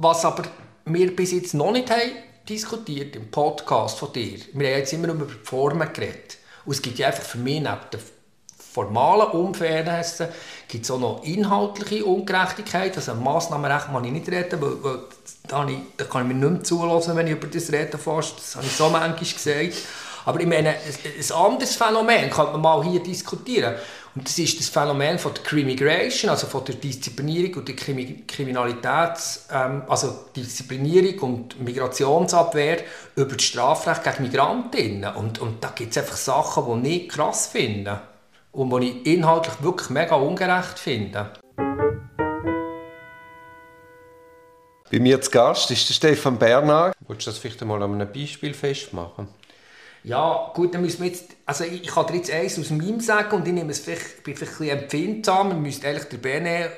was aber wir bis jetzt noch nicht haben diskutiert im Podcast von dir, wir haben jetzt immer über die Formen geredet. Und es gibt ja einfach für mich neben den formalen Unfairnessen gibt es auch noch inhaltliche Ungerechtigkeit. Also Massnahmenrecht kann ich nicht reden, weil, weil da, ich, da kann ich mir nicht mehr zulassen, wenn ich über das rede fast. Das habe ich so manchmal gesagt. Aber ich meine, ein anderes Phänomen könnte man mal hier diskutieren. Und das ist das Phänomen von der Crimigration, also von der Disziplinierung und der Kriminalitäts, ähm, also Disziplinierung und Migrationsabwehr über das Strafrecht gegen Migrantinnen. Und, und da gibt es einfach Sachen, die ich krass finde und die ich inhaltlich wirklich mega ungerecht finde. Bei mir zu Gast ist der Stefan Bernhard. Willst du das vielleicht einmal an einem Beispiel festmachen? Ja, gut, dann müssen wir jetzt, also ich, ich kann dir jetzt eins aus meinem sagen und ich nehme es vielleicht, bin vielleicht ein bisschen empfindsam. Wir müssten eigentlich den Bene,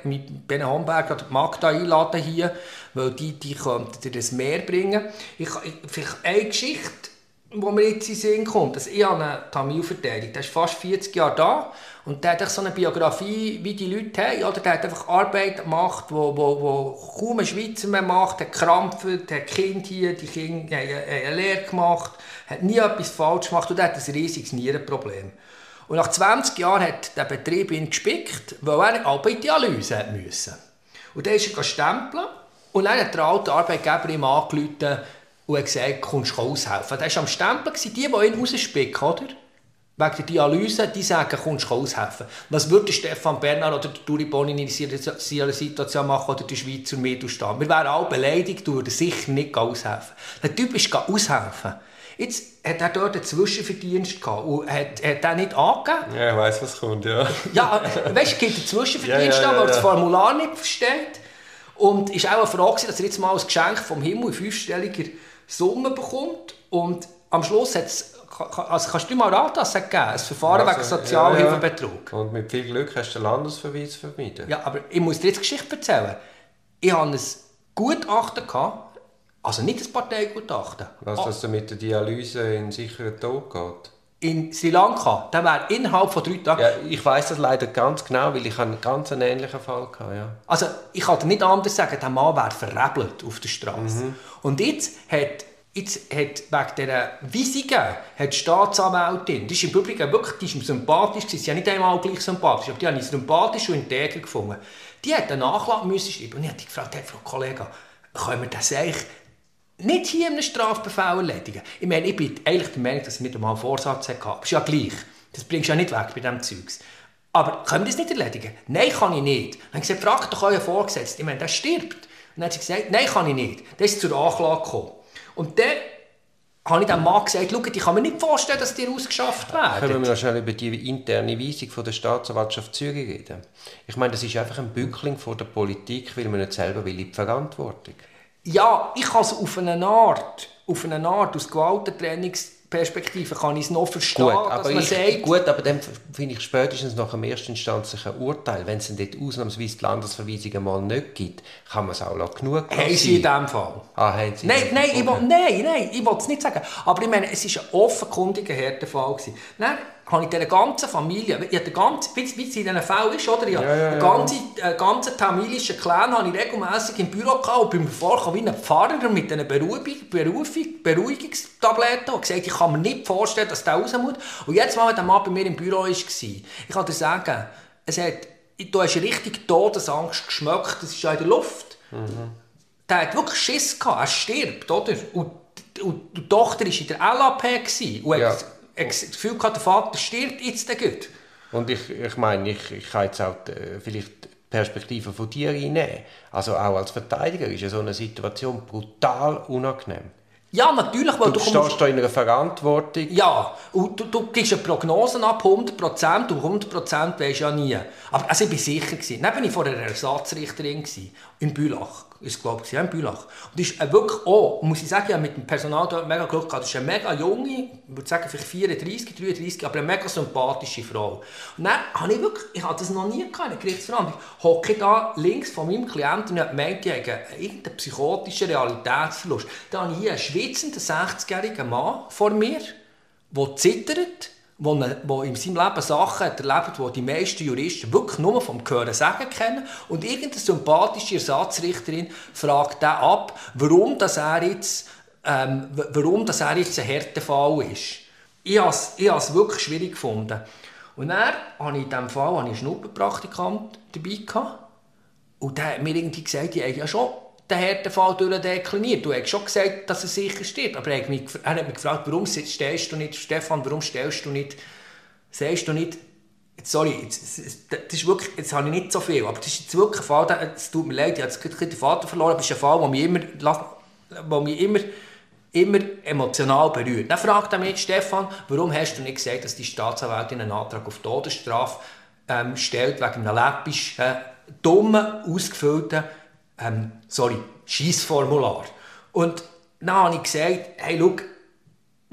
Bene Homberg oder Magda einladen hier, weil die, die könnten dir das mehr bringen. Ich, ich, vielleicht eine Geschichte, die mir jetzt in Sinn kommt. Also ich habe einen Tamil verteidigt, der ist fast 40 Jahre da und der hat so eine Biografie, wie die Leute haben. Oder der hat einfach Arbeit gemacht, wo, wo, wo kaum ein Schweizer mehr macht, hat gekrampft, hat Kind hier, die Kinder haben eine Lehre gemacht hat nie etwas falsch gemacht und er hat ein riesiges Nierenproblem. Und nach 20 Jahren hat der Betrieb ihn gespickt, weil er aber in die Dialyse musste. Und dann ist er stempeln und dann hat der alte Arbeitgeber ihm angerufen und hat gesagt, kommst du aushelfen. Der war am Stempeln, die, die ihn rausspicken, oder? Wegen der Dialyse, die sagen, kommst du aushelfen. Was würde Stefan Bernhard oder Duri Bonin in dieser Situation machen oder die Schweizer Mittelstand? Wir wären alle beleidigt, würden sicher nicht aushelfen. Der Typ ist aushelfen. Jetzt hat er dort einen Zwischenverdienst gehabt und hat, hat er nicht angegeben. Ja, ich weiss, was kommt, ja. ja, weißt du, gibt einen Zwischenverdienst ja, ja, ja, weil er das Formular nicht versteht. Und es war auch eine Frage, dass er jetzt mal ein Geschenk vom Himmel in fünfstelliger Summe bekommt. Und am Schluss hat es also kannst du mal raten, was es gegeben Ein Verfahren also, wegen Sozialhilfebetrug. Ja, ja. Und mit viel Glück hast du den Landesverweis vermieden. Ja, aber ich muss dir jetzt Geschichte erzählen. Ich hatte ein Gutachten, gehabt, also nicht das Parteigutachten. Was, ah. dass du mit der Dialyse in sicheren Tod geht? In Sri Lanka, der wäre innerhalb von drei Tagen... Ja, ich weiß das leider ganz genau, weil ich einen ganz ähnlichen Fall hatte. Ja. Also ich kann nicht anders sagen, der Mann wäre verrebelt auf der Straße. Mhm. Und jetzt hat Jetzt hat wegen dieser Weisungen hat die Staatsanwältin, die ist im Übrigen wirklich die ist sympathisch, sie ist ja nicht einmal gleich sympathisch, aber die habe ich sympathisch und integer gefunden. Die hat eine Nachlage müssen schreiben und ich habe gefragt, hey, Frau Kollegin, können wir das eigentlich nicht hier in einem Strafbefehl erledigen. Ich meine, ich bin eigentlich der Meinung, dass ich nicht einmal einen Vorsatz hatte. Aber ist ja gleich. Das bringst du ja nicht weg bei diesem Zeugs. Aber können wir das nicht erledigen? Nein, kann ich nicht. Dann habe ich gesagt, fragt doch euren Vorgesetzten. Ich meine, der stirbt. Und dann hat sie gesagt, nein, kann ich nicht. Der ist zur Anklage gekommen. Und dann habe ich dem Mann gesagt, schau, ich kann mir nicht vorstellen, dass die ausgeschafft werden. Können wir noch schnell über die interne Weisung von der Staatsanwaltschaft Zürich reden? Ich meine, das ist einfach ein Bückling von der Politik, weil man nicht selber will in die Verantwortung will. Ja, ich kann es auf eine Art, auf eine Art aus Gewaltentrainingsperspektive kann ich es noch verstehen, gut, aber ich, sagt, gut, aber dann finde ich spätestens nach einem erstinstanzlichen Urteil, wenn es dann dort ausnahmsweise die Landesverweisung mal nicht gibt, kann man es auch genug lassen. Haben Sie in diesem Fall? Ah, haben Sie nein, nein, ich will, nein, nein, ich will es nicht sagen. Aber ich meine, es war ein offenkundiger Härtefall. Dann habe ich dieser ganzen Familie, ich habe ganze, wie, wie es in diesen Fällen ist, oder? Ich ja, ja, ja. ganze, äh, ganze tamilischen Clan habe ich regelmässig im Büro gehabt und bin mir vorgekommen wie ein Pfarrer mit einer Beruhigung, Beruhigung, Beruhigungstabletten und gesagt, ich kann mir nicht vorstellen, dass der raus muss. Und jetzt wenn der Mann bei mir im Büro war, ich kann dir sagen, es hat, du hast richtig Todesangst geschmeckt, das ist ja in der Luft. Mhm. Der hat wirklich Schiss gehabt, er stirbt, oder? Und, und die Tochter war in der LAP und ja das Gefühl gehabt, der Vater stirbt jetzt gut. Und ich, ich meine, ich, ich kann jetzt auch die, vielleicht die Perspektive von dir reinnehmen. Also auch als Verteidiger ist ja so eine Situation brutal unangenehm. Ja, natürlich. Weil du, du stehst da in einer Verantwortung. Ja, und du, du gibst eine Prognose ab, 100% und 100% weisst ja nie. Aber also ich war sicher. Gewesen. Dann war ich vor einer Ersatzrichterin in Bülach ist glaube ich, in Bülach. Und ist wirklich auch, muss ich sagen, ja, mit dem Personal dort mega Glück gehabt. Das ist eine mega junge, ich würde sagen vielleicht 34, 33, aber eine mega sympathische Frau. Und dann habe ich wirklich, ich hatte das noch nie gehabt, eine Gerichtsverhandlung, hocke da links von meinem Klienten und habe gemeint, ich habe irgendeinen psychotischen Realitätsverlust. Da habe ich hier einen schwitzenden 60-jährigen Mann vor mir, der zittert, wo, ne, wo in seinem Leben Sachen hat erlebt, die die meisten Juristen wirklich nur vom Hören sagen kennen. Und irgendeine sympathische Ersatzrichterin fragt dann ab, warum das er jetzt, ähm, warum das er jetzt ein Härtefall ist. Ich habe es wirklich schwierig gefunden. Und dann hatte ich in diesem Fall einen Schnupperpraktikant dabei. Gehabt. Und der hat mir irgendwie gesagt, ich habe ja schon den Härtefall durchdekliniert. Du hast schon gesagt, dass er sicher stirbt. Aber er hat mich, er hat mich gefragt, warum stellst du nicht, Stefan, warum stellst du nicht, sagst du nicht, sorry, jetzt, das ist wirklich, jetzt habe ich nicht so viel, aber das ist jetzt wirklich ein Fall, es tut mir leid, ich habe jetzt den Vater verloren, aber es ist ein Fall, der mich immer, der mich immer, immer emotional berührt. Dann fragt er mich, Stefan, warum hast du nicht gesagt, dass die Staatsanwältin einen Antrag auf Todesstrafe ähm, stellt, wegen einem läppisch äh, dummen, ausgefüllten ähm, sorry, Schießformular. Und dann habe ich gesagt, hey,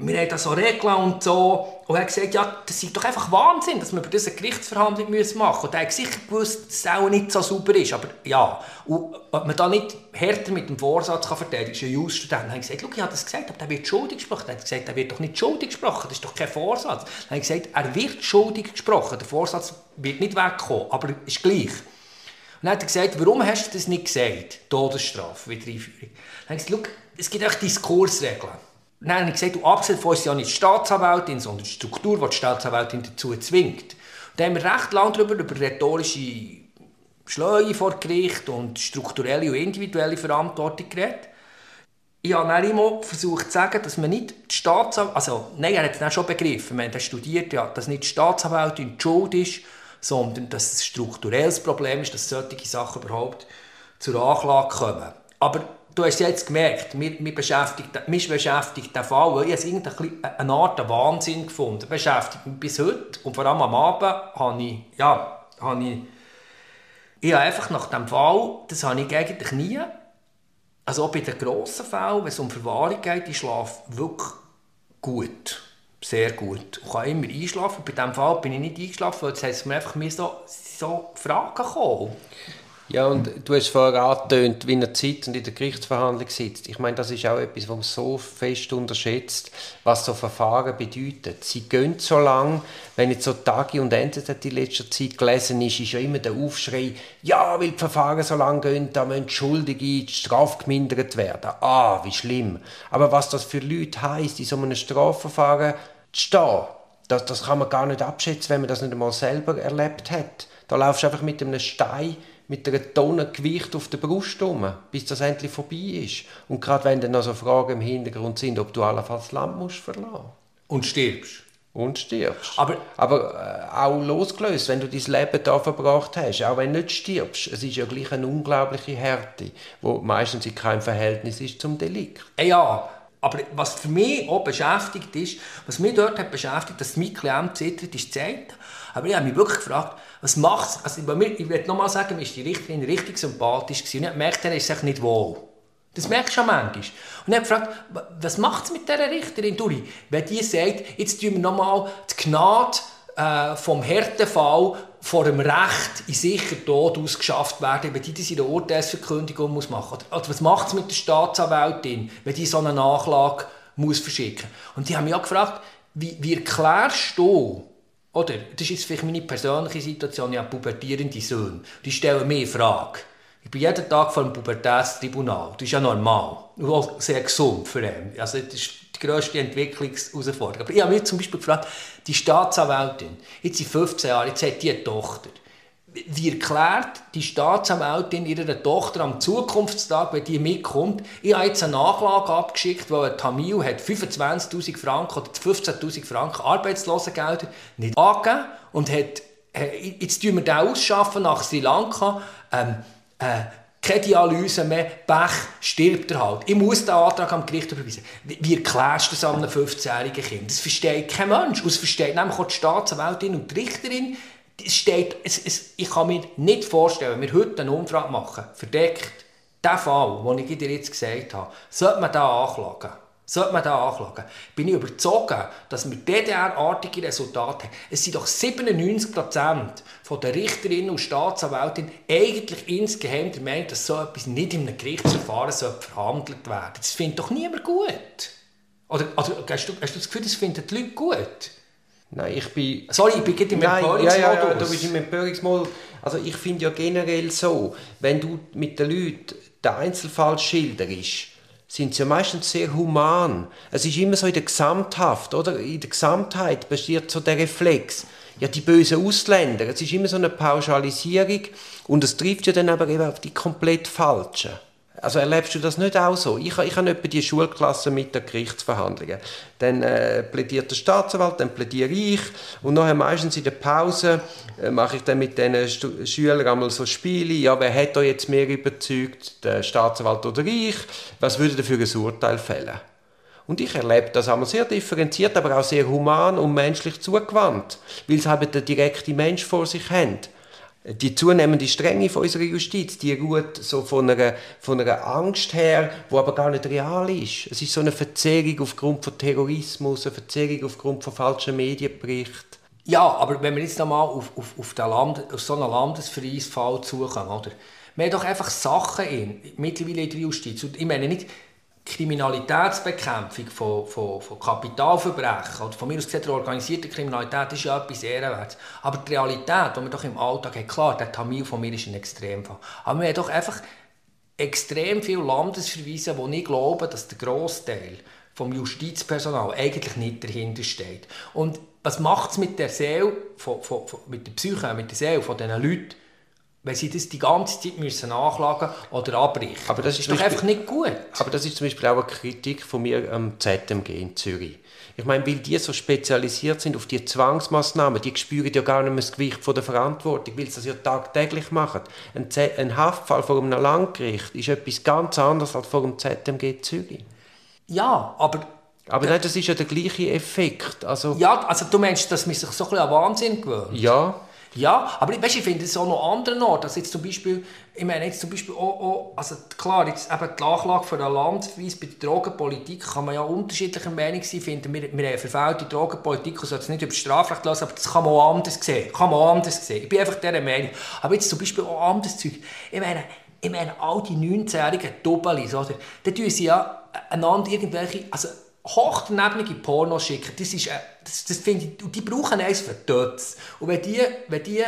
wir haben da so Regeln und so. Und er hat gesagt, ja, das ist doch einfach Wahnsinn, dass wir über diese Gerichtsverhandlung machen müssen. Und er hat sicher gewusst, dass es auch nicht so sauber ist. Aber ja, und ob man da nicht härter mit dem Vorsatz kann verteidigen kann, ist ein Jus-Student. Dann habe ich gesagt, das gesagt, aber der wird schuldig gesprochen. Er hat gesagt, er wird doch nicht schuldig gesprochen, das ist doch kein Vorsatz. Dann ich gesagt, er wird schuldig gesprochen, der Vorsatz wird nicht wegkommen, aber ist gleich. Und dann hat er gesagt, warum hast du das nicht gesagt? Todesstrafe, Wiedereinführung. Dann habe ich gesagt, es gibt auch Diskursregeln. Dann habe ich gesagt, du, abgesehen davon ist ja nicht die Staatsanwältin, sondern die Struktur, die die Staatsanwältin dazu zwingt. Und da haben wir recht lange darüber, über rhetorische Schleue vor Gericht und strukturelle und individuelle Verantwortung geredet. Ich habe dann immer versucht zu sagen, dass man nicht die Staatsanwältin, also nein, er hat es dann schon begriffen, wir haben studiert, ja, dass nicht die Staatsanwältin die Schuld ist, sondern dass es ein strukturelles Problem ist, dass solche Sachen überhaupt zur Anklage kommen. Aber du hast jetzt gemerkt, mich, mich, beschäftigt, mich beschäftigt der Fall, weil ich es eine Art Wahnsinn gefunden beschäftigt mich bis heute und vor allem am Abend habe ich, ja, habe ich, ich habe einfach nach dem Fall, das habe ich eigentlich nie, also auch bei den grossen Fällen, wenn es um Verwahrung geht, ich schlafe wirklich gut sehr gut. Ich kann immer einschlafen. Bei diesem Fall bin ich nicht eingeschlafen, weil es mir einfach mir so, so Fragen gekommen. Ja, und du hast vorher angetönt, wie er Zeit und in der Gerichtsverhandlung sitzt. Ich meine, das ist auch etwas, was man so fest unterschätzt, was so Verfahren bedeuten. Sie gehen so lang, wenn jetzt so Tage und Ende in letzter Zeit gelesen ist, ist ja immer der Aufschrei, ja, weil die Verfahren so lang gehen, da müssen Schuldige strafgemindert werden. Ah, wie schlimm. Aber was das für Leute heisst, in so einem Strafverfahren zu stehen, das, das kann man gar nicht abschätzen, wenn man das nicht einmal selber erlebt hat. Da laufst du einfach mit einem Stein mit einer Tonne Gewicht auf der Brust rum, bis das endlich vorbei ist. Und gerade wenn dann noch so Fragen im Hintergrund sind, ob du allenfalls das Land musst verlassen Und stirbst. Und stirbst. Aber, Aber äh, auch losgelöst, wenn du dein Leben da verbracht hast, auch wenn du nicht stirbst, es ist ja gleich eine unglaubliche Härte, die meistens in keinem Verhältnis ist zum Delikt. Ja, aber was für mich auch beschäftigt ist, was mich dort hat beschäftigt, dass mein Klient zittert, ist Zeit. Aber ich habe mich wirklich gefragt, was macht es? Also bei mir, ich will nochmal sagen, mir ist die Richterin richtig sympathisch gewesen. Und ich merkte, er ist sich nicht wohl. Das merkst du schon manchmal. Und ich habe gefragt, was macht es mit dieser Richterin, Duri? Wenn die sagt, jetzt tun wir nochmal die Gnade äh, vom Härtefall vor dem Recht in sicher Tod ausgeschafft werden, wenn die das in der Urteilsverkündigung muss machen muss. Oder was macht es mit der Staatsanwältin, wenn die so eine Nachlage muss verschicken muss? Und die haben mich auch gefragt, wie, wie erklärst du oder, das ist jetzt vielleicht meine persönliche Situation, ich habe pubertierende Söhne. Die stellen mir Frage. Ich bin jeden Tag vor dem Pubertätstribunal. Das ist ja normal. Auch sehr gesund für ihn. Also, das ist die grösste Entwicklungsherausforderung. Aber ich habe mich zum Beispiel gefragt, die Staatsanwältin, jetzt sind 15 Jahre, jetzt hat die eine Tochter wie erklärt die Staatsanwältin ihrer Tochter am Zukunftstag, wenn die mitkommt, ich habe jetzt eine Nachlage abgeschickt, weil ein Tamil hat 25'000 Franken oder 15'000 Franken Arbeitslosengelder nicht angegeben und hat, äh, jetzt tun wir den ausschaffen nach Sri Lanka, ähm, äh, keine Dialyse mehr, Pech, stirbt er halt. Ich muss den Antrag am Gericht überweisen. Wie, wie erklärst du das einem 15-jährigen Kind? Das versteht kein Mensch. Es versteht nämlich auch die Staatsanwältin und die Richterin es steht, es, es, ich kann mir nicht vorstellen, wenn wir heute eine Umfrage machen, verdeckt, der Fall, den ich dir jetzt gesagt habe, sollte man da anklagen. Sollte man da anklagen. Bin ich überzeugt, dass wir DDR-artige Resultate haben. Es sind doch 97% der Richterinnen und Staatsanwältinnen eigentlich insgeheim der Meinung, dass so etwas nicht in einem Gerichtsverfahren verhandelt werden. Das findet doch niemand gut. Oder, oder hast, du, hast du das Gefühl, das finden die Leute gut? Nein, ich bin... Sorry, ich bin gerade im Empörungsmodus. Ja, ja, ja, du bist im Empörungsmodus. Also ich finde ja generell so, wenn du mit den Leuten den Einzelfall schilderst, sind sie ja meistens sehr human. Es ist immer so in der Gesamthaft, oder? In der Gesamtheit besteht so der Reflex. Ja, die bösen Ausländer. Es ist immer so eine Pauschalisierung und es trifft ja dann aber eben auf die komplett Falschen. Also erlebst du das nicht auch so? Ich, ich habe etwa die Schulklasse mit der Gerichtsverhandlungen. Dann äh, plädiert der Staatsanwalt, dann plädiere ich und nachher meistens in der Pause äh, mache ich dann mit den Stu Schülern einmal so Spiele. Ja, wer hat da jetzt mehr überzeugt, der Staatsanwalt oder ich? Was würde er für ein Urteil fällen? Und ich erlebe das einmal sehr differenziert, aber auch sehr human und menschlich zugewandt, weil sie halt den direkten Mensch vor sich haben die zunehmende Strenge von unserer Justiz, die ruht so von einer, von einer Angst her, wo aber gar nicht real ist. Es ist so eine Verzerrung aufgrund von Terrorismus, eine Verzerrung aufgrund von falschen Medienberichten. Ja, aber wenn wir jetzt nochmal auf, auf, auf, Land, auf so einen Landesverweisfall zukommen, oder? Wir haben doch einfach Sachen in, mittlerweile in der Justiz. Und ich meine nicht, Kriminalitätsbekämpfung von, von, von Kapitalverbrechen oder von mir aus gesehen der organisierten Kriminalität ist ja etwas ehrenwertes. Aber die Realität, die wir doch im Alltag haben, klar, der Tamil von mir ist ein Extremfall. Aber wir haben doch einfach extrem viele Landesverweise, wo ich glaube, dass der Großteil vom Justizpersonal eigentlich nicht dahinter steht. Und was macht es mit der Seele, von, von, von, mit der Psyche, mit der Seele von diesen Leuten, wenn sie das die ganze Zeit müssen nachschlagen oder abbrechen. Aber das ist, ist doch Beispiel, einfach nicht gut. Aber das ist zum Beispiel auch eine Kritik von mir am ZMG in Zürich. Ich meine, weil die so spezialisiert sind auf die Zwangsmaßnahmen, die spüren ja gar nicht mehr das Gewicht von der Verantwortung, weil sie das ja tagtäglich machen. Ein, ein Haftfall vor einem Landgericht ist etwas ganz anderes als vor dem ZMG Zürich. Ja, aber aber nein, das ist ja der gleiche Effekt. Also, ja, also du meinst, dass man sich so ein bisschen an Wahnsinn gewöhnt? Ja. Ja, aber weißt, ich finde es auch noch an anderen Orten. Also jetzt zum Beispiel, ich meine jetzt zum Beispiel auch, auch also klar, jetzt eben die Nachlage für ein Land, wie es bei der Drogenpolitik, kann man ja unterschiedlicher Meinung sein, finden wir, wir haben verfehlte Drogenpolitik und sollten es nicht über Strafrecht lassen, aber das kann man auch anders sehen. Kann man anders sehen. Ich bin einfach dieser Meinung. Aber jetzt zum Beispiel auch anderes Zeug. Ich meine, ich meine, all die 19-jährigen Dobelis, oder? Da tun sie ja einander irgendwelche, also hochdaneblige Pornos schicken, das ist, äh, das, das finde ich, die brauchen eins für Tötz. Und wenn die, wenn die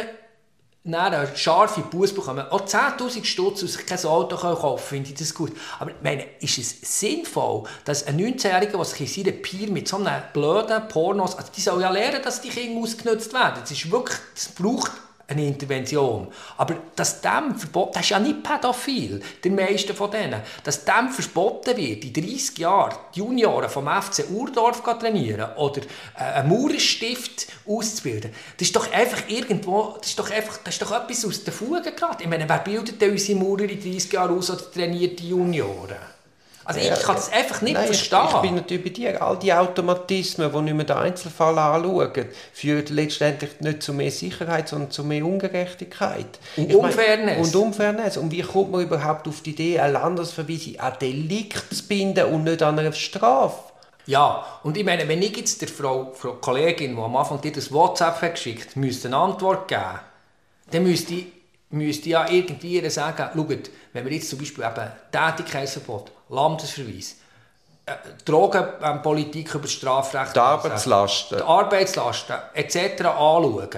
eine scharfe Buße bekommen, auch 10'000 Stutz und sich kein Auto kaufen finde ich das gut. Aber meine, ist es sinnvoll, dass ein 19-Jähriger, der sich in seiner Pier mit so einem blöden Pornos, also die soll ja lernen, dass die Kinder ausgenutzt werden. Das ist wirklich, das braucht eine Intervention. Aber dass dem verboten, das ist ja nicht pädophil, die meisten von denen, dass dem verboten wird, in 30 Jahren die Junioren vom FC Urdorf trainieren oder äh, einen Maurerstift auszubilden, das ist doch einfach irgendwo, das ist doch einfach, das ist doch etwas aus der Fuge gerade. Ich meine, wer bildet denn unsere Maurer in 30 Jahren aus oder trainiert die Junioren? Also ich kann das einfach nicht Nein, verstehen. Ich, ich bin natürlich bei dir. All die Automatismen, die nicht mehr den Einzelfall anschauen, führen letztendlich nicht zu mehr Sicherheit, sondern zu mehr Ungerechtigkeit. Und Unfairness. und Unfairness. Und wie kommt man überhaupt auf die Idee, ein Landesverweis an Delikt zu binden und nicht an eine Strafe? Ja, und ich meine, wenn ich jetzt der Frau, Frau Kollegin, die am Anfang dir das WhatsApp hat geschickt müsste eine Antwort geben, dann müsste ich, müsste ich ja irgendwie sagen, schaut, wenn wir jetzt zum Beispiel eben Tätigkeitsverbot Landesverweis, äh, Drogenpolitik über Strafrecht, die Arbeitslasten, die Arbeitslasten etc. anschauen,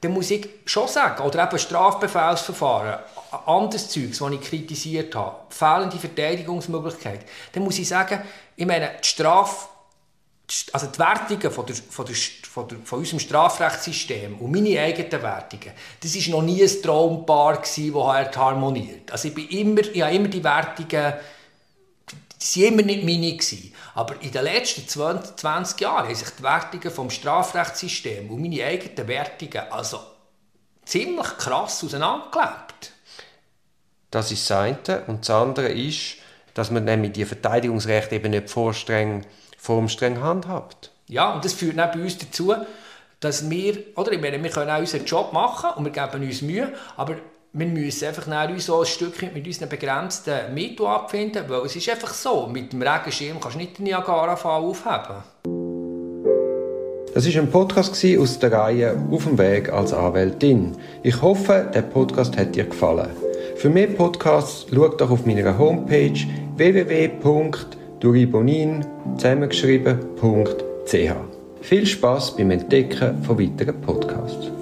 dann muss ich schon sagen, oder eben Strafbefehlsverfahren, anderes Zeugs, das ich kritisiert habe, fehlende Verteidigungsmöglichkeit, dann muss ich sagen, ich meine, die Strafe also die Wertungen von, der, von, der, von, der, von, unserem Strafrechtssystem und meine eigenen Wertungen, das war noch nie ein Traumpaar, das harmoniert. Also ich, bin immer, ich habe immer die Wertungen waren immer nicht meine. Gewesen. Aber in den letzten 20, 20 Jahren haben sich die Wertungen vom Strafrechtssystem und meine eigenen Wertungen also ziemlich krass auseinandergelebt. Das ist das eine. Und das andere ist, dass man nämlich die Verteidigungsrechte eben nicht vor streng, vor streng handhabt. Ja, und das führt auch bei uns dazu, dass wir, oder ich meine, wir können auch unseren Job machen und wir geben uns Mühe, aber wir müssen einfach uns so ein Stückchen mit unseren begrenzten Mitteln abfinden, weil es ist einfach so, mit dem Regenschirm kannst du nicht den Niagara-Fall aufheben. Das ist ein Podcast aus der Reihe Auf dem Weg als Anwältin. Ich hoffe, der Podcast hat dir gefallen. Für mehr Podcasts schau doch auf meiner Homepage www.duribonin zusammengeschrieben.ch. Viel Spaß beim Entdecken von weiteren Podcasts.